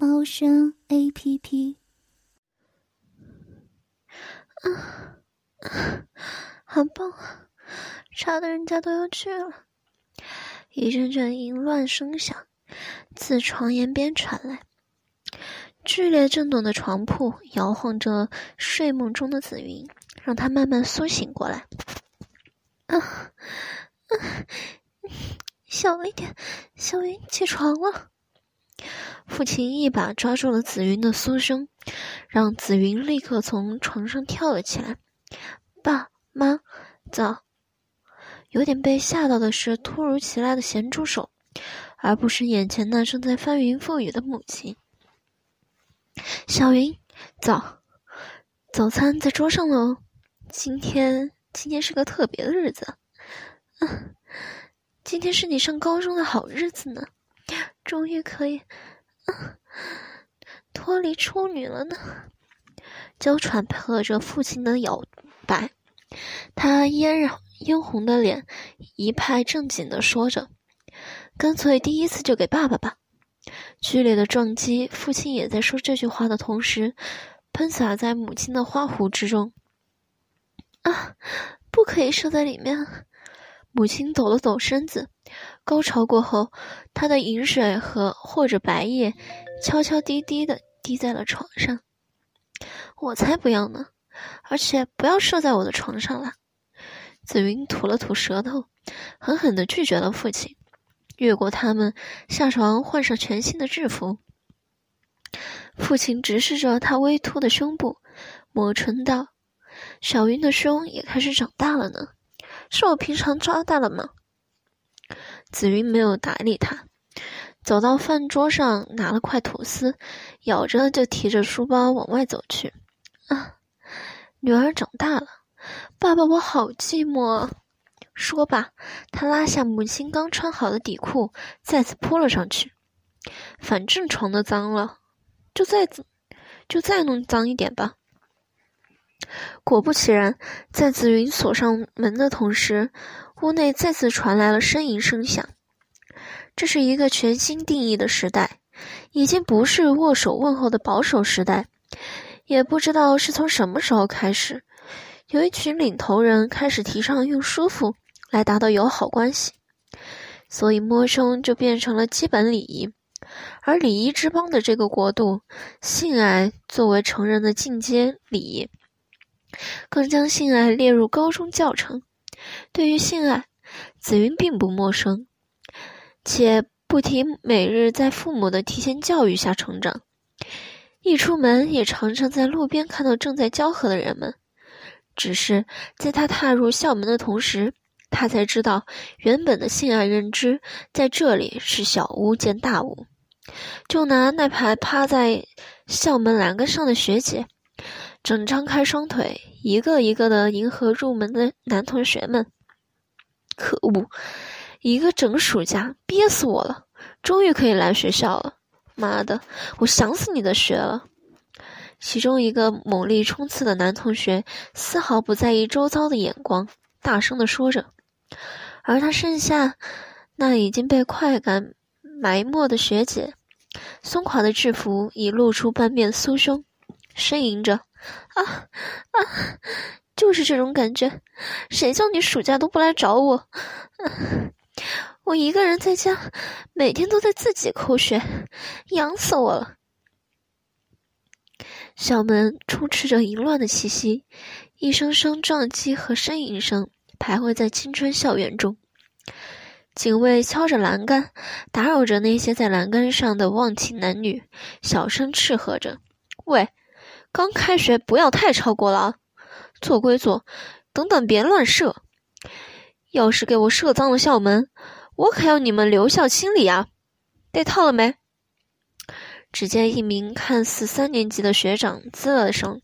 猫声 A P P。啊，好棒啊！差的人家都要去了。一阵阵淫乱声响自床沿边传来，剧烈震动的床铺摇晃着睡梦中的紫云，让他慢慢苏醒过来。啊，啊！小一点，小云起床了。父亲一把抓住了紫云的酥胸，让紫云立刻从床上跳了起来。爸妈，早。有点被吓到的是突如其来的咸猪手，而不是眼前那正在翻云覆雨的母亲。小云，早，早餐在桌上喽。今天，今天是个特别的日子。嗯。今天是你上高中的好日子呢，终于可以脱离处女了呢。娇喘配合着父亲的摇摆，他嫣然嫣红的脸一派正经的说着：“干脆第一次就给爸爸吧。”剧烈的撞击，父亲也在说这句话的同时，喷洒在母亲的花壶之中。啊，不可以射在里面。母亲抖了抖身子，高潮过后，她的饮水和或者白液悄悄滴滴的滴在了床上。我才不要呢！而且不要射在我的床上了。紫云吐了吐舌头，狠狠的拒绝了父亲。越过他们，下床换上全新的制服。父亲直视着他微凸的胸部，抹唇道：“小云的胸也开始长大了呢。”是我平常抓大了吗？紫云没有搭理他，走到饭桌上拿了块吐司，咬着就提着书包往外走去。啊，女儿长大了，爸爸我好寂寞。说罢，他拉下母亲刚穿好的底裤，再次扑了上去。反正床都脏了，就再就再弄脏一点吧。果不其然，在紫云锁上门的同时，屋内再次传来了呻吟声响。这是一个全新定义的时代，已经不是握手问候的保守时代。也不知道是从什么时候开始，有一群领头人开始提倡用舒服来达到友好关系，所以摸胸就变成了基本礼仪。而礼仪之邦的这个国度，性爱作为成人的进阶礼仪。更将性爱列入高中教程。对于性爱，紫云并不陌生，且不提每日在父母的提前教育下成长，一出门也常常在路边看到正在交合的人们。只是在他踏入校门的同时，他才知道原本的性爱认知在这里是小巫见大巫。就拿那排趴在校门栏杆上的学姐。正张开双腿，一个一个的迎合入门的男同学们。可恶，一个整暑假憋死我了，终于可以来学校了。妈的，我想死你的学了。其中一个猛力冲刺的男同学丝毫不在意周遭的眼光，大声的说着。而他剩下那已经被快感埋没的学姐，松垮的制服已露出半面酥胸，呻吟着。啊啊！就是这种感觉，谁叫你暑假都不来找我？我一个人在家，每天都在自己抠血，痒死我了。校门充斥着淫乱的气息，一声声撞击和呻吟声徘徊在青春校园中。警卫敲着栏杆，打扰着那些在栏杆上的忘情男女，小声斥喝着：“喂！”刚开学，不要太超过了啊！做归做，等等别乱射。要是给我射脏了校门，我可要你们留校清理啊！带套了没？只见一名看似三年级的学长滋了声，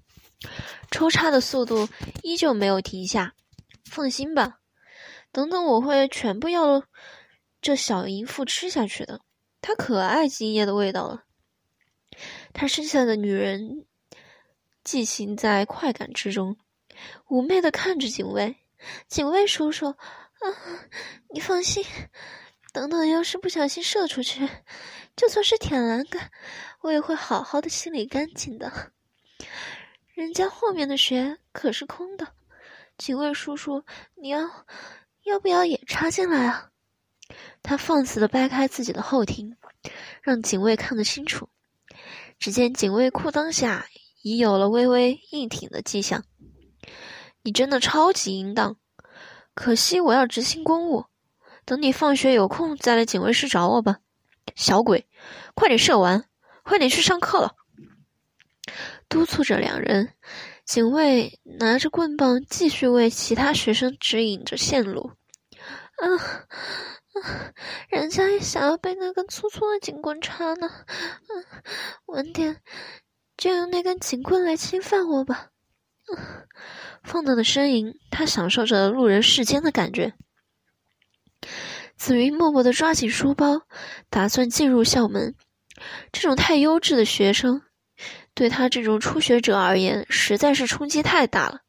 抽插的速度依旧没有停下。放心吧，等等我会全部要这小淫妇吃下去的。她可爱精液的味道了。他生下的女人，寄行在快感之中，妩媚的看着警卫。警卫叔叔，啊，你放心，等等，要是不小心射出去，就算是舔栏杆，我也会好好的清理干净的。人家后面的穴可是空的，警卫叔叔，你要要不要也插进来啊？他放肆的掰开自己的后庭，让警卫看得清楚。只见警卫裤裆下已有了微微硬挺的迹象。你真的超级淫荡，可惜我要执行公务，等你放学有空再来警卫室找我吧。小鬼，快点射完，快点去上课了。督促着两人，警卫拿着棍棒继续为其他学生指引着线路。啊啊！人家也想要被那根粗粗的警棍插呢。嗯，晚点就用那根警棍来侵犯我吧。放荡的呻吟，他享受着路人世间的感觉。紫云默默的抓紧书包，打算进入校门。这种太优质的学生，对他这种初学者而言，实在是冲击太大了。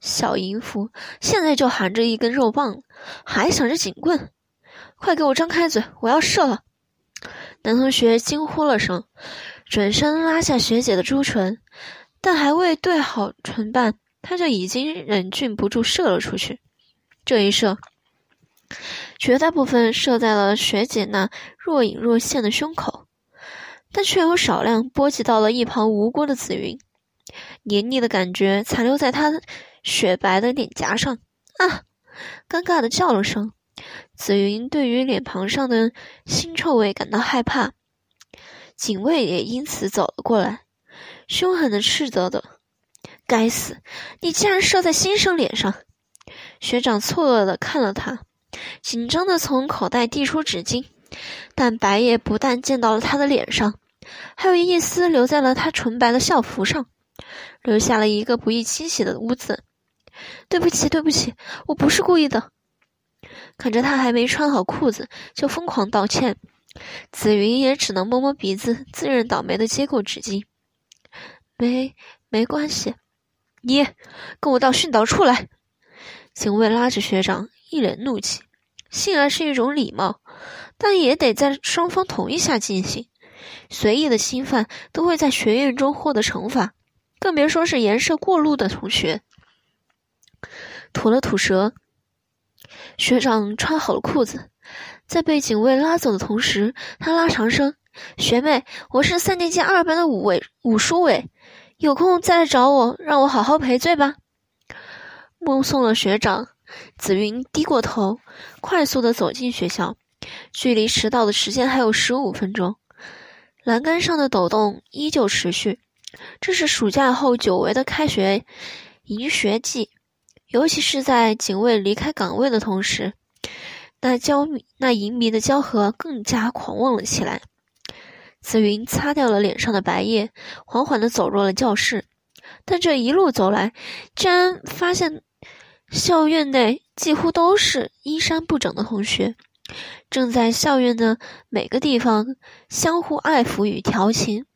小淫妇，现在就含着一根肉棒，还想着警棍？快给我张开嘴，我要射了！男同学惊呼了声，转身拉下学姐的朱唇。但还未对好唇瓣，他就已经忍俊不住射了出去。这一射，绝大部分射在了学姐那若隐若现的胸口，但却有少量波及到了一旁无辜的紫云。黏腻的感觉残留在她雪白的脸颊上。啊！尴尬的叫了声。紫云对于脸庞上的腥臭味感到害怕，警卫也因此走了过来。凶狠的斥责的，该死！你竟然射在新生脸上！学长错愕的看了他，紧张的从口袋递出纸巾，但白夜不但溅到了他的脸上，还有一丝留在了他纯白的校服上，留下了一个不易清洗的污渍。对不起，对不起，我不是故意的。看着他还没穿好裤子就疯狂道歉，紫云也只能摸摸鼻子，自认倒霉的接过纸巾。没没关系，你跟我到训导处来。警卫拉着学长，一脸怒气。性爱是一种礼貌，但也得在双方同意下进行。随意的侵犯都会在学院中获得惩罚，更别说是颜色过路的同学。吐了吐舌，学长穿好了裤子，在被警卫拉走的同时，他拉长声：“学妹，我是三年级二班的武委武书伟。”有空再来找我，让我好好赔罪吧。目送了学长，紫云低过头，快速的走进学校。距离迟到的时间还有十五分钟，栏杆上的抖动依旧持续。这是暑假后久违的开学迎学季，尤其是在警卫离开岗位的同时，那交那淫迷的交合更加狂妄了起来。紫云擦掉了脸上的白叶，缓缓地走入了教室。但这一路走来，居然发现校院内几乎都是衣衫不整的同学，正在校院的每个地方相互爱抚与调情，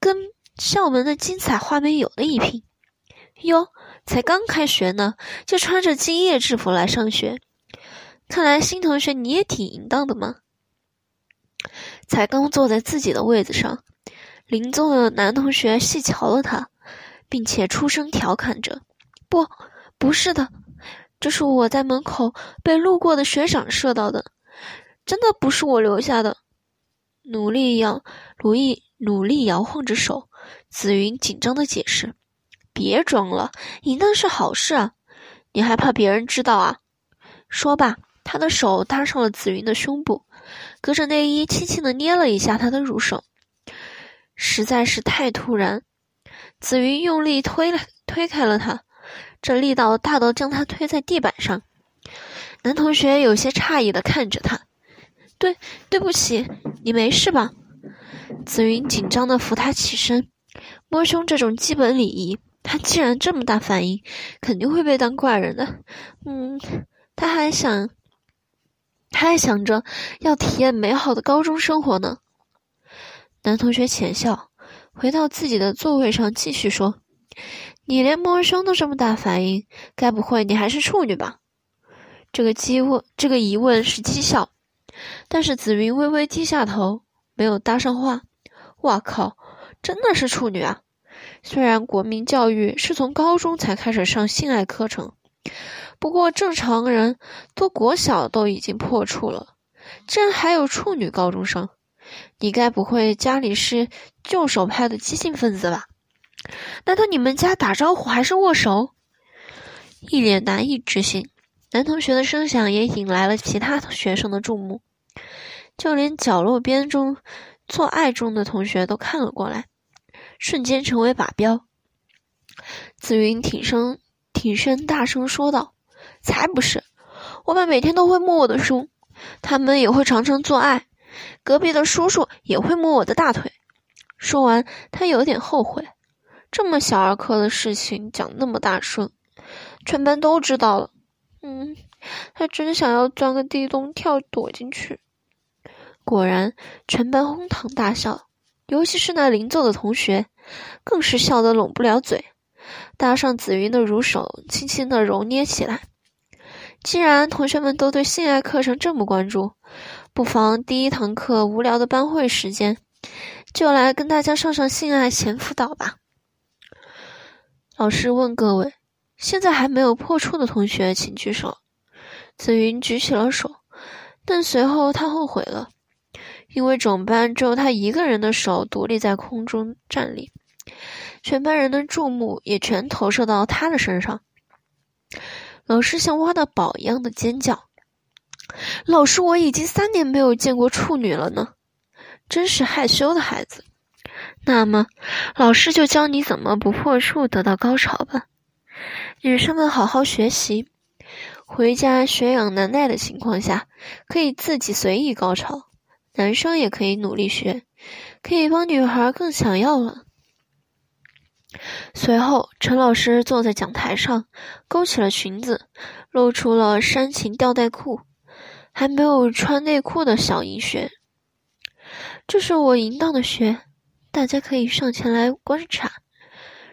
跟校门的精彩画面有的一拼。哟，才刚开学呢，就穿着敬业制服来上学，看来新同学你也挺淫荡的嘛。才刚坐在自己的位子上，邻座的男同学细瞧了他，并且出声调侃着：“不，不是的，这是我在门口被路过的学长射到的，真的不是我留下的。”努力摇，如意努力摇晃着手，紫云紧张的解释：“别装了，淫荡是好事啊，你还怕别人知道啊？”说吧，他的手搭上了紫云的胸部。隔着内衣，轻轻的捏了一下她的乳手，实在是太突然。紫云用力推了推开了他，这力道大到将他推在地板上。男同学有些诧异的看着他：“对，对不起，你没事吧？”紫云紧张的扶他起身，摸胸这种基本礼仪，他既然这么大反应，肯定会被当怪人的。嗯，他还想，他还想着要体验美好的高中生活呢。男同学浅笑，回到自己的座位上，继续说：“你连摸胸都这么大反应，该不会你还是处女吧？”这个激问，这个疑问是讥笑，但是紫云微微低下头，没有搭上话。哇靠，真的是处女啊！虽然国民教育是从高中才开始上性爱课程，不过正常人都国小都已经破处了，竟然还有处女高中生。你该不会家里是旧手派的激进分子吧？难道你们家打招呼还是握手？一脸难以置信。男同学的声响也引来了其他学生的注目，就连角落边中做爱中的同学都看了过来，瞬间成为靶标。紫云挺身挺身大声说道：“才不是！我们每天都会摸我的胸，他们也会常常做爱，隔壁的叔叔也会摸我的大腿。”说完，他有点后悔，这么小儿科的事情讲那么大声，全班都知道了。嗯，他真想要钻个地洞跳躲进去。果然，全班哄堂大笑，尤其是那邻座的同学，更是笑得拢不了嘴，搭上紫云的乳手，轻轻的揉捏起来。既然同学们都对性爱课程这么关注，不妨第一堂课无聊的班会时间，就来跟大家上上性爱前辅导吧。老师问各位。现在还没有破处的同学，请举手。紫云举起了手，但随后他后悔了，因为整班只有他一个人的手独立在空中站立，全班人的注目也全投射到他的身上。老师像挖到宝一样的尖叫：“老师，我已经三年没有见过处女了呢，真是害羞的孩子。”那么，老师就教你怎么不破处得到高潮吧。女生们好好学习，回家学养难耐的情况下，可以自己随意高潮。男生也可以努力学，可以帮女孩更想要了。随后，陈老师坐在讲台上，勾起了裙子，露出了煽情吊带裤，还没有穿内裤的小银穴。这是我淫荡的学，大家可以上前来观察。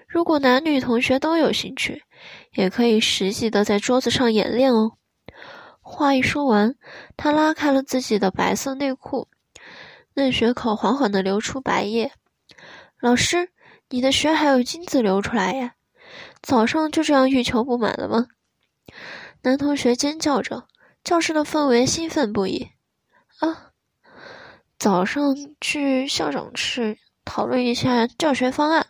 如果男女同学都有兴趣，也可以实际的在桌子上演练哦。话一说完，他拉开了自己的白色内裤，嫩血口缓缓的流出白液。老师，你的血还有精子流出来呀？早上就这样欲求不满了吗？男同学尖叫着，教室的氛围兴奋不已。啊，早上去校长室讨论一下教学方案。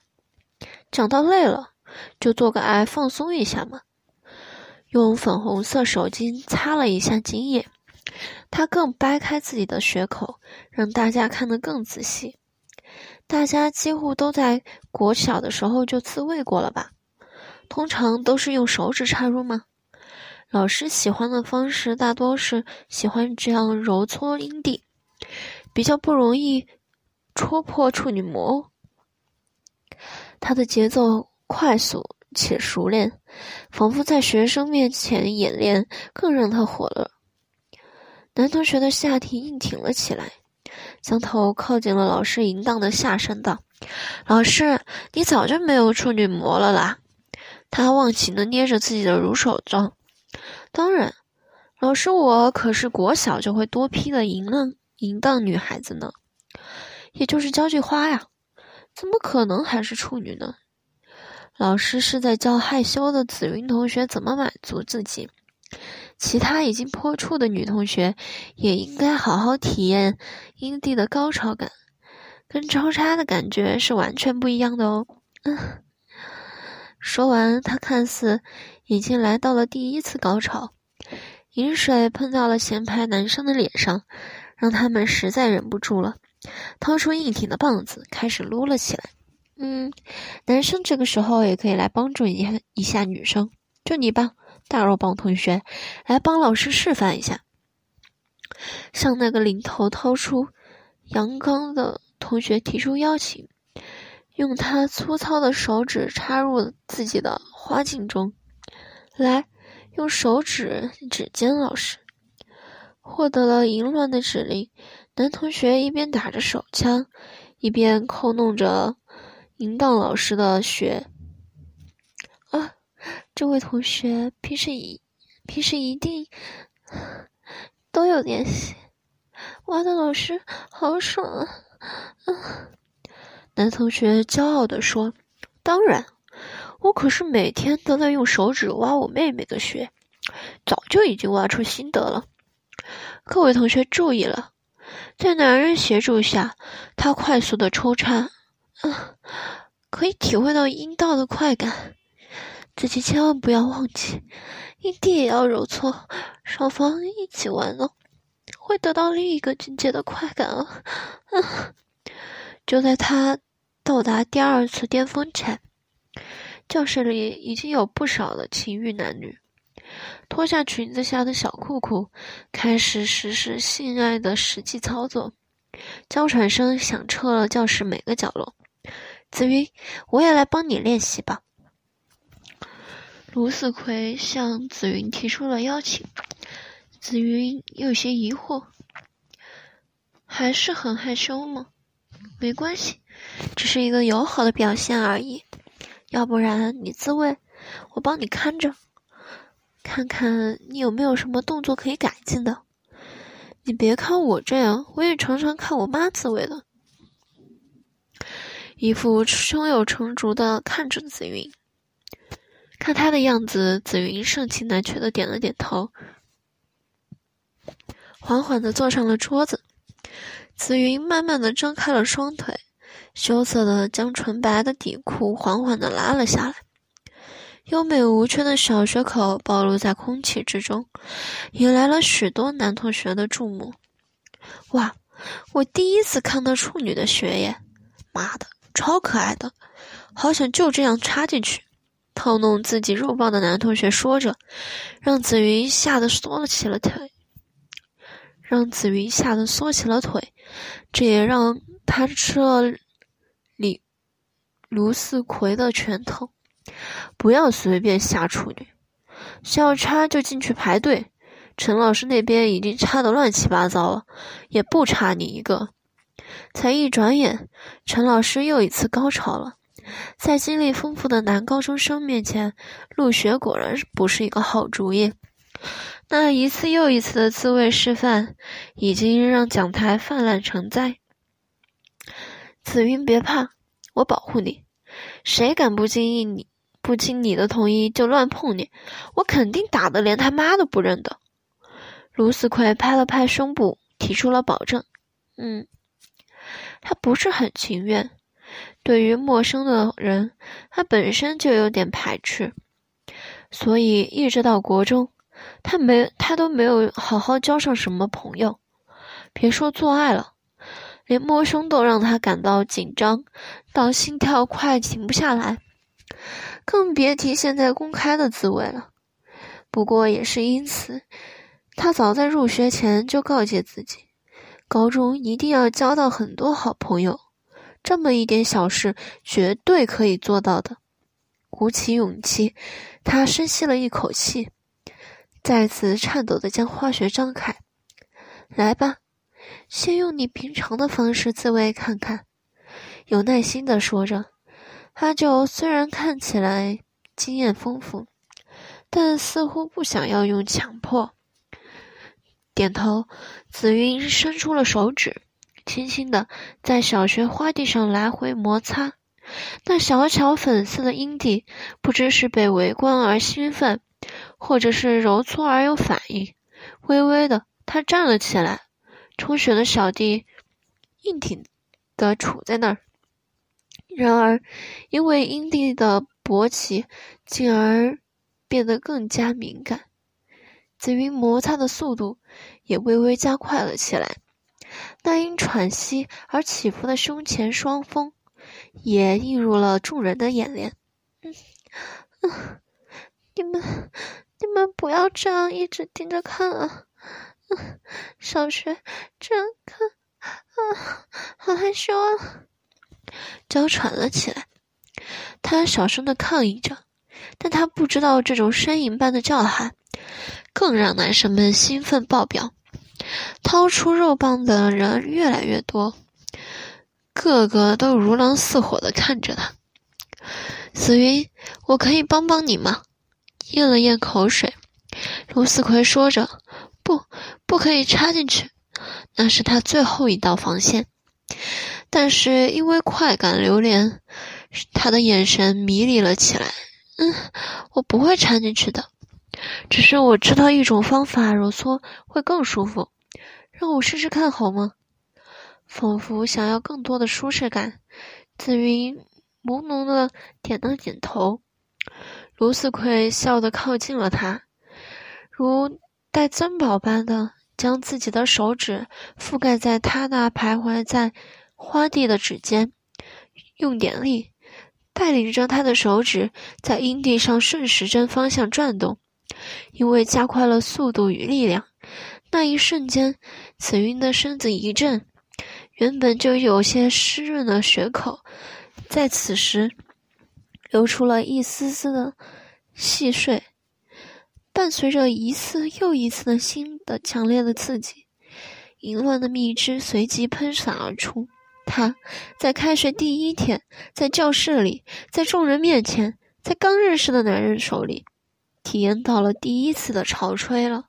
讲到累了，就做个爱放松一下嘛。用粉红色手巾擦了一下精液，他更掰开自己的血口，让大家看得更仔细。大家几乎都在国小的时候就自慰过了吧？通常都是用手指插入吗？老师喜欢的方式大多是喜欢这样揉搓阴蒂，比较不容易戳破处女膜。他的节奏快速且熟练，仿佛在学生面前演练，更让他火了。男同学的下体硬挺了起来，将头靠近了老师淫荡的下身，道：“老师，你早就没有处女膜了啦！”他忘情的捏着自己的乳手道：“当然，老师，我可是国小就会多批的淫浪淫荡女孩子呢，也就是交际花呀。”怎么可能还是处女呢？老师是在教害羞的紫云同学怎么满足自己。其他已经破处的女同学也应该好好体验阴蒂的高潮感，跟抽插的感觉是完全不一样的哦。嗯，说完，他看似已经来到了第一次高潮，饮水碰到了前排男生的脸上，让他们实在忍不住了。掏出硬挺的棒子，开始撸了起来。嗯，男生这个时候也可以来帮助一下一下女生。就你吧，大肉棒同学，来帮老师示范一下。向那个领头掏出阳刚的同学提出邀请，用他粗糙的手指插入自己的花茎中，来用手指指尖老师。获得了淫乱的指令，男同学一边打着手枪，一边扣弄着淫荡老师的穴。这位同学平时一平时一定都有联系。挖的老师好爽啊！啊，男同学骄傲地说：“当然，我可是每天都在用手指挖我妹妹的穴，早就已经挖出心得了。”各位同学注意了，在男人协助下，他快速的抽插，嗯，可以体会到阴道的快感。自己千万不要忘记，阴蒂也要揉搓，双方一起玩哦。会得到另一个境界的快感啊！就在他到达第二次巅峰前，教室里已经有不少的情欲男女脱下裙子下的小裤裤，开始实施性爱的实际操作。娇喘声响彻了教室每个角落。紫云，我也来帮你练习吧。卢四奎向紫云提出了邀请。紫云有些疑惑，还是很害羞吗？没关系，只是一个友好的表现而已。要不然你自慰，我帮你看着，看看你有没有什么动作可以改进的。你别看我这样，我也常常看我妈自慰的。一副胸有成竹的看着紫云，看他的样子，紫云盛情难却的点了点头。缓缓地坐上了桌子，紫云慢慢地张开了双腿，羞涩地将纯白的底裤缓缓地拉了下来，优美无缺的小穴口暴露在空气之中，引来了许多男同学的注目。哇，我第一次看到处女的血液，妈的，超可爱的，好想就这样插进去，套弄自己肉棒的男同学说着，让紫云吓得缩了起了腿。让紫云吓得缩起了腿，这也让他吃了李卢四奎的拳头。不要随便下处女，需要插就进去排队。陈老师那边已经插得乱七八糟了，也不差你一个。才一转眼，陈老师又一次高潮了。在经历丰富的男高中生面前，入学果然不是一个好主意。那一次又一次的自慰示范，已经让讲台泛滥成灾。紫云，别怕，我保护你。谁敢不经意你不经你的同意就乱碰你，我肯定打的连他妈都不认得。卢思奎拍了拍胸部，提出了保证。嗯，他不是很情愿。对于陌生的人，他本身就有点排斥，所以一直到国中。他没，他都没有好好交上什么朋友，别说做爱了，连摸胸都让他感到紧张，到心跳快停不下来，更别提现在公开的滋味了。不过也是因此，他早在入学前就告诫自己，高中一定要交到很多好朋友，这么一点小事绝对可以做到的。鼓起勇气，他深吸了一口气。再次颤抖的将花穴张开，来吧，先用你平常的方式自慰看看。有耐心的说着，阿九虽然看起来经验丰富，但似乎不想要用强迫。点头，紫云伸出了手指，轻轻的在小学花地上来回摩擦。那小巧粉色的阴蒂，不知是被围观而兴奋。或者是揉搓而有反应，微微的，他站了起来，充血的小弟硬挺的杵在那儿。然而，因为阴蒂的勃起，进而变得更加敏感，紫云摩擦的速度也微微加快了起来。那因喘息而起伏的胸前双峰，也映入了众人的眼帘。嗯，嗯。你们，你们不要这样一直盯着看啊！嗯小学这样看啊，好害羞啊！娇喘了起来。他小声的抗议着，但他不知道这种呻吟般的叫喊，更让男生们兴奋爆表。掏出肉棒的人越来越多，个个都如狼似火的看着他。紫云，我可以帮帮你吗？咽了咽口水，卢思奎说着：“不，不可以插进去，那是他最后一道防线。”但是因为快感流连，他的眼神迷离了起来。嗯，我不会插进去的，只是我知道一种方法揉搓会更舒服，让我试试看好吗？仿佛想要更多的舒适感，紫云朦胧的点了点头。卢思奎笑得靠近了他，如带珍宝般的将自己的手指覆盖在他那徘徊在。花地的指尖，用点力，带领着他的手指在阴地上顺时针方向转动。因为加快了速度与力量，那一瞬间，紫云的身子一震，原本就有些湿润的血口，在此时流出了一丝丝的细碎，伴随着一次又一次的新的强烈的刺激，淫乱的蜜汁随即喷洒而出。他在开学第一天，在教室里，在众人面前，在刚认识的男人手里，体验到了第一次的潮吹了。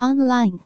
online。